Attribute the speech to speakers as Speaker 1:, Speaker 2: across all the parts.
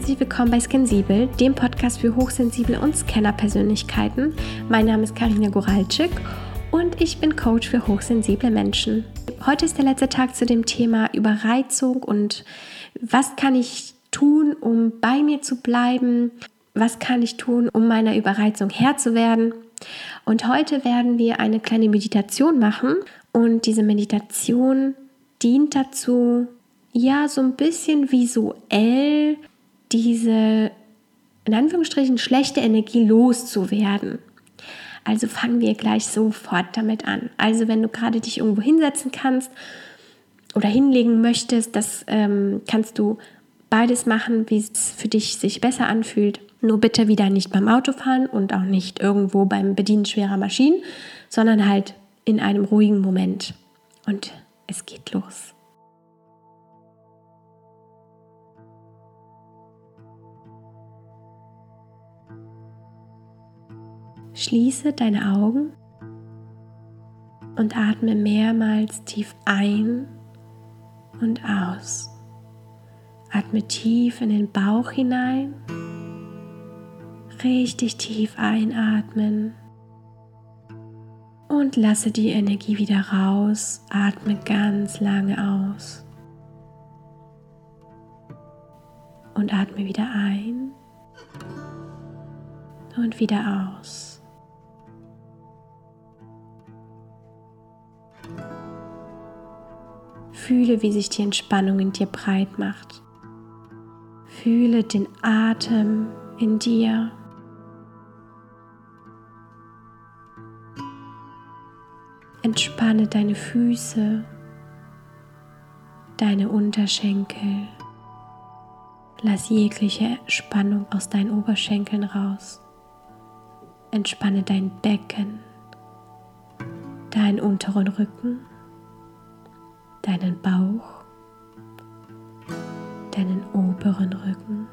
Speaker 1: herzlich willkommen bei Scansibel, dem Podcast für hochsensible und Scanner-Persönlichkeiten. Mein Name ist Karina Goralczyk und ich bin Coach für hochsensible Menschen. Heute ist der letzte Tag zu dem Thema Überreizung und was kann ich tun, um bei mir zu bleiben? Was kann ich tun, um meiner Überreizung Herr zu werden? Und heute werden wir eine kleine Meditation machen und diese Meditation dient dazu, ja, so ein bisschen visuell diese in Anführungsstrichen schlechte Energie loszuwerden. Also fangen wir gleich sofort damit an. Also wenn du gerade dich irgendwo hinsetzen kannst oder hinlegen möchtest, das ähm, kannst du beides machen, wie es für dich sich besser anfühlt. Nur bitte wieder nicht beim Autofahren und auch nicht irgendwo beim Bedienen schwerer Maschinen, sondern halt in einem ruhigen Moment. Und es geht los. Schließe deine Augen und atme mehrmals tief ein und aus. Atme tief in den Bauch hinein, richtig tief einatmen und lasse die Energie wieder raus. Atme ganz lange aus und atme wieder ein und wieder aus. Fühle, wie sich die Entspannung in dir breit macht. Fühle den Atem in dir. Entspanne deine Füße, deine Unterschenkel. Lass jegliche Spannung aus deinen Oberschenkeln raus. Entspanne dein Becken, deinen unteren Rücken deinen Bauch, deinen oberen Rücken.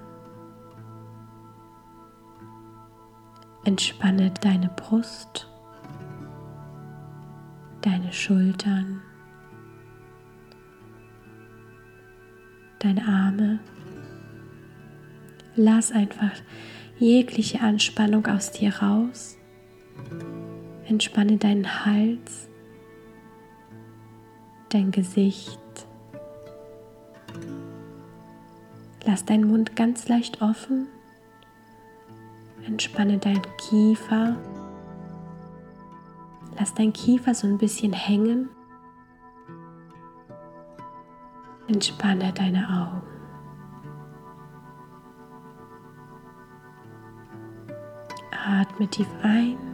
Speaker 1: Entspanne deine Brust, deine Schultern, deine Arme. Lass einfach jegliche Anspannung aus dir raus. Entspanne deinen Hals, dein Gesicht. Lass deinen Mund ganz leicht offen. Entspanne deinen Kiefer. Lass dein Kiefer so ein bisschen hängen. Entspanne deine Augen. Atme tief ein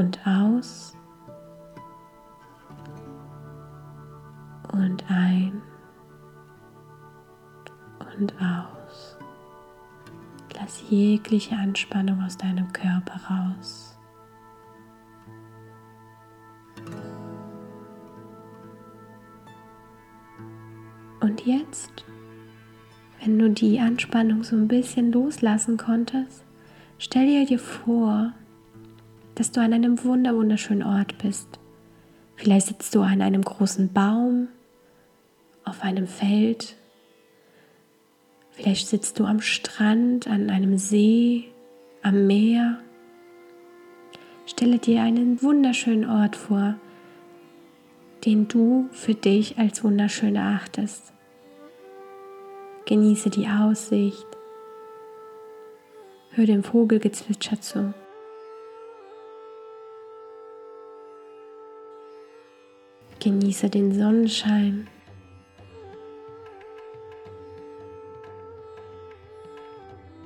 Speaker 1: und aus und ein und aus. Lass jegliche Anspannung aus deinem Körper raus. Und jetzt, wenn du die Anspannung so ein bisschen loslassen konntest, stell dir vor, dass du an einem wunder wunderschönen Ort bist. Vielleicht sitzt du an einem großen Baum, auf einem Feld. Vielleicht sitzt du am Strand, an einem See, am Meer. Stelle dir einen wunderschönen Ort vor, den du für dich als wunderschön erachtest. Genieße die Aussicht. Hör dem Vogelgezwitscher zu. Genieße den Sonnenschein.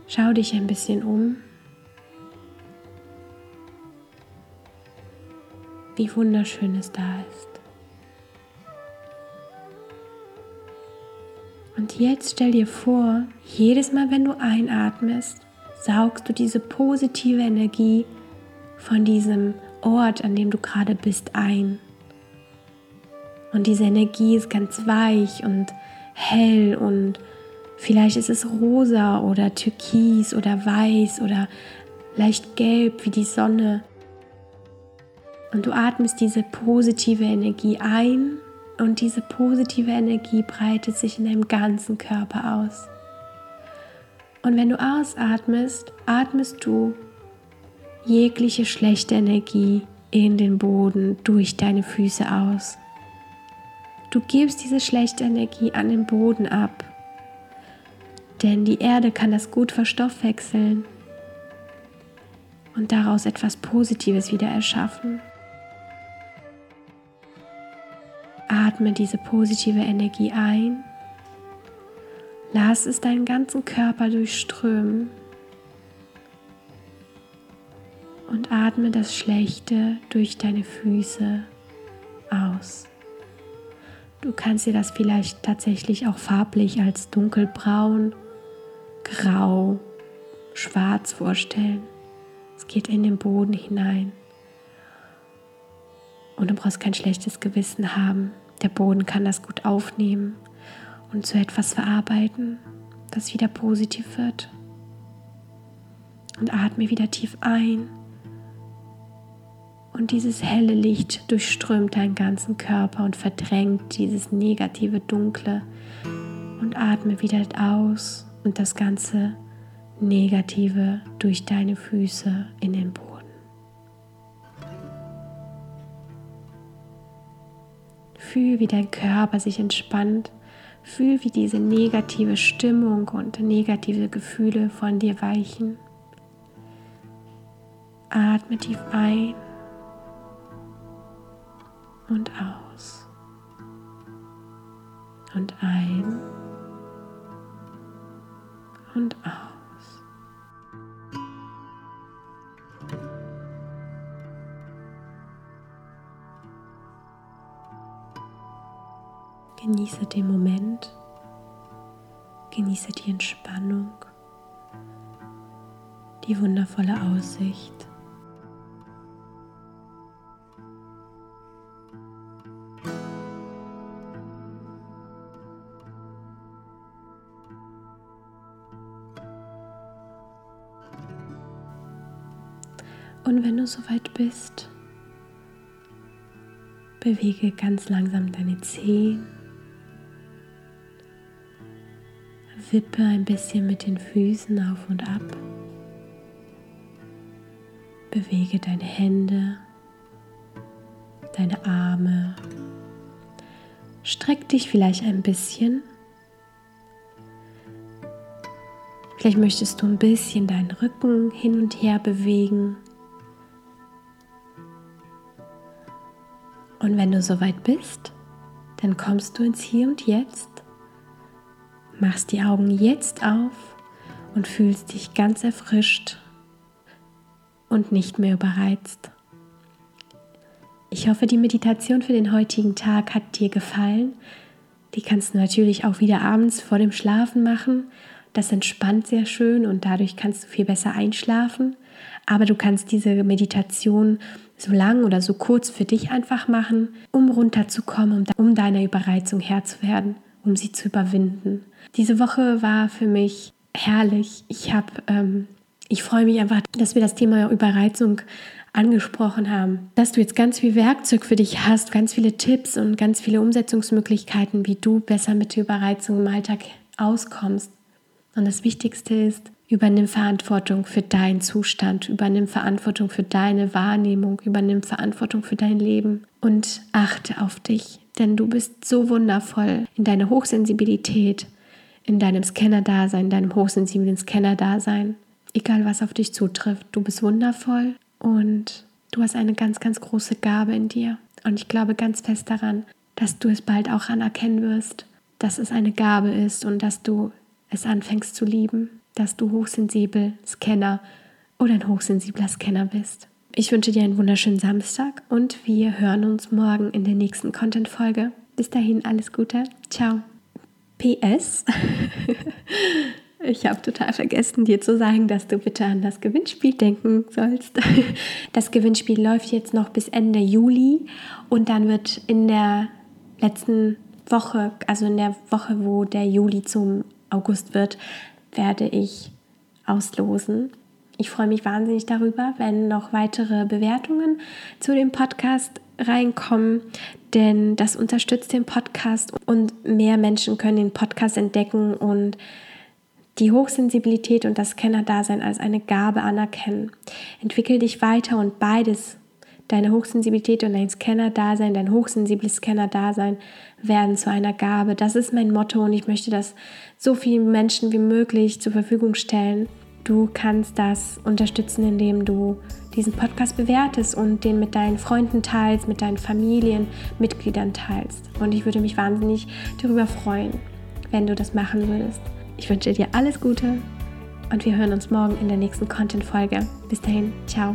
Speaker 1: Schau dich ein bisschen um. Wie wunderschön es da ist. Und jetzt stell dir vor, jedes Mal, wenn du einatmest, saugst du diese positive Energie von diesem Ort, an dem du gerade bist, ein. Und diese Energie ist ganz weich und hell und vielleicht ist es rosa oder türkis oder weiß oder leicht gelb wie die Sonne. Und du atmest diese positive Energie ein Und diese positive Energie breitet sich in deinem ganzen Körper aus. Und wenn du ausatmest, atmest du jegliche schlechte Energie in den Boden durch deine Füße aus. Du gibst diese schlechte Energie an den Boden ab, denn die Erde kann das gut verstoffwechseln und daraus etwas Positives wieder erschaffen. Atme diese positive Energie ein. Lass es deinen ganzen Körper durchströmen. Und atme das Schlechte durch deine Füße aus. Du kannst dir das vielleicht tatsächlich auch farblich als dunkelbraun, grau, schwarz vorstellen. Es geht in den Boden hinein. Und du brauchst kein schlechtes Gewissen haben. Der Boden kann das gut aufnehmen und zu etwas verarbeiten, das wieder positiv wird. Und atme wieder tief ein. Und dieses helle Licht durchströmt deinen ganzen Körper und verdrängt dieses negative Dunkle. Und atme wieder aus und das ganze Negative durch deine Füße in den Boden. Fühl, wie dein Körper sich entspannt. Fühl, wie diese negative Stimmung und negative Gefühle von dir weichen. Atme tief ein und aus. Und ein und aus. Genieße den Moment, genieße die Entspannung, die wundervolle Aussicht. Und wenn du soweit bist, bewege ganz langsam deine Zehen Wippe ein bisschen mit den Füßen auf und ab. Bewege deine Hände, deine Arme. Streck dich vielleicht ein bisschen. Vielleicht möchtest du ein bisschen deinen Rücken hin und her bewegen. Und wenn du soweit bist, dann kommst du ins Hier und Jetzt machst die Augen jetzt auf und fühlst dich ganz erfrischt und nicht mehr überreizt. Ich hoffe, die Meditation für den heutigen Tag hat dir gefallen. Die kannst du natürlich auch wieder abends vor dem Schlafen machen. Das entspannt sehr schön und dadurch kannst du viel besser einschlafen. Aber du kannst diese Meditation so lang oder so kurz für dich einfach machen, um runterzukommen, um deiner Überreizung Herr zu werden um sie zu überwinden. Diese Woche war für mich herrlich. Ich habe, ähm, ich freue mich einfach, dass wir das Thema Überreizung angesprochen haben, dass du jetzt ganz viel Werkzeug für dich hast, ganz viele Tipps und ganz viele Umsetzungsmöglichkeiten, wie du besser mit der Überreizung im Alltag auskommst. Und das Wichtigste ist, übernimm Verantwortung für deinen Zustand, übernimm Verantwortung für deine Wahrnehmung, übernimm Verantwortung für dein Leben und achte auf dich denn du bist so wundervoll in deiner Hochsensibilität, in deinem Scanner-Dasein, deinem hochsensiblen Scanner-Dasein. Egal was auf dich zutrifft, du bist wundervoll und du hast eine ganz, ganz große Gabe in dir. Und ich glaube ganz fest daran, dass du es bald auch anerkennen wirst, dass es eine Gabe ist und dass du es anfängst zu lieben, dass du hochsensibel Scanner oder ein hochsensibler Scanner bist. Ich wünsche dir einen wunderschönen Samstag und wir hören uns morgen in der nächsten Content-Folge. Bis dahin alles Gute. Ciao. PS. Ich habe total vergessen, dir zu sagen, dass du bitte an das Gewinnspiel denken sollst. Das Gewinnspiel läuft jetzt noch bis Ende Juli und dann wird in der letzten Woche, also in der Woche, wo der Juli zum August wird, werde ich auslosen Ich freue mich wahnsinnig darüber, wenn noch weitere Bewertungen zu dem Podcast reinkommen, denn das unterstützt den Podcast und mehr Menschen können den Podcast entdecken und die Hochsensibilität und das Scanner-Dasein als eine Gabe anerkennen. Entwickel dich weiter und beides, deine Hochsensibilität und dein Scanner-Dasein, dein hochsensibles Scanner-Dasein werden zu einer Gabe. Das ist mein Motto und ich möchte das so vielen Menschen wie möglich zur Verfügung stellen. Du kannst das unterstützen, indem du diesen Podcast bewertest und den mit deinen Freunden teilst, mit deinen Familienmitgliedern teilst. Und ich würde mich wahnsinnig darüber freuen, wenn du das machen würdest. Ich wünsche dir alles Gute und wir hören uns morgen in der nächsten Content-Folge. Bis dahin, ciao.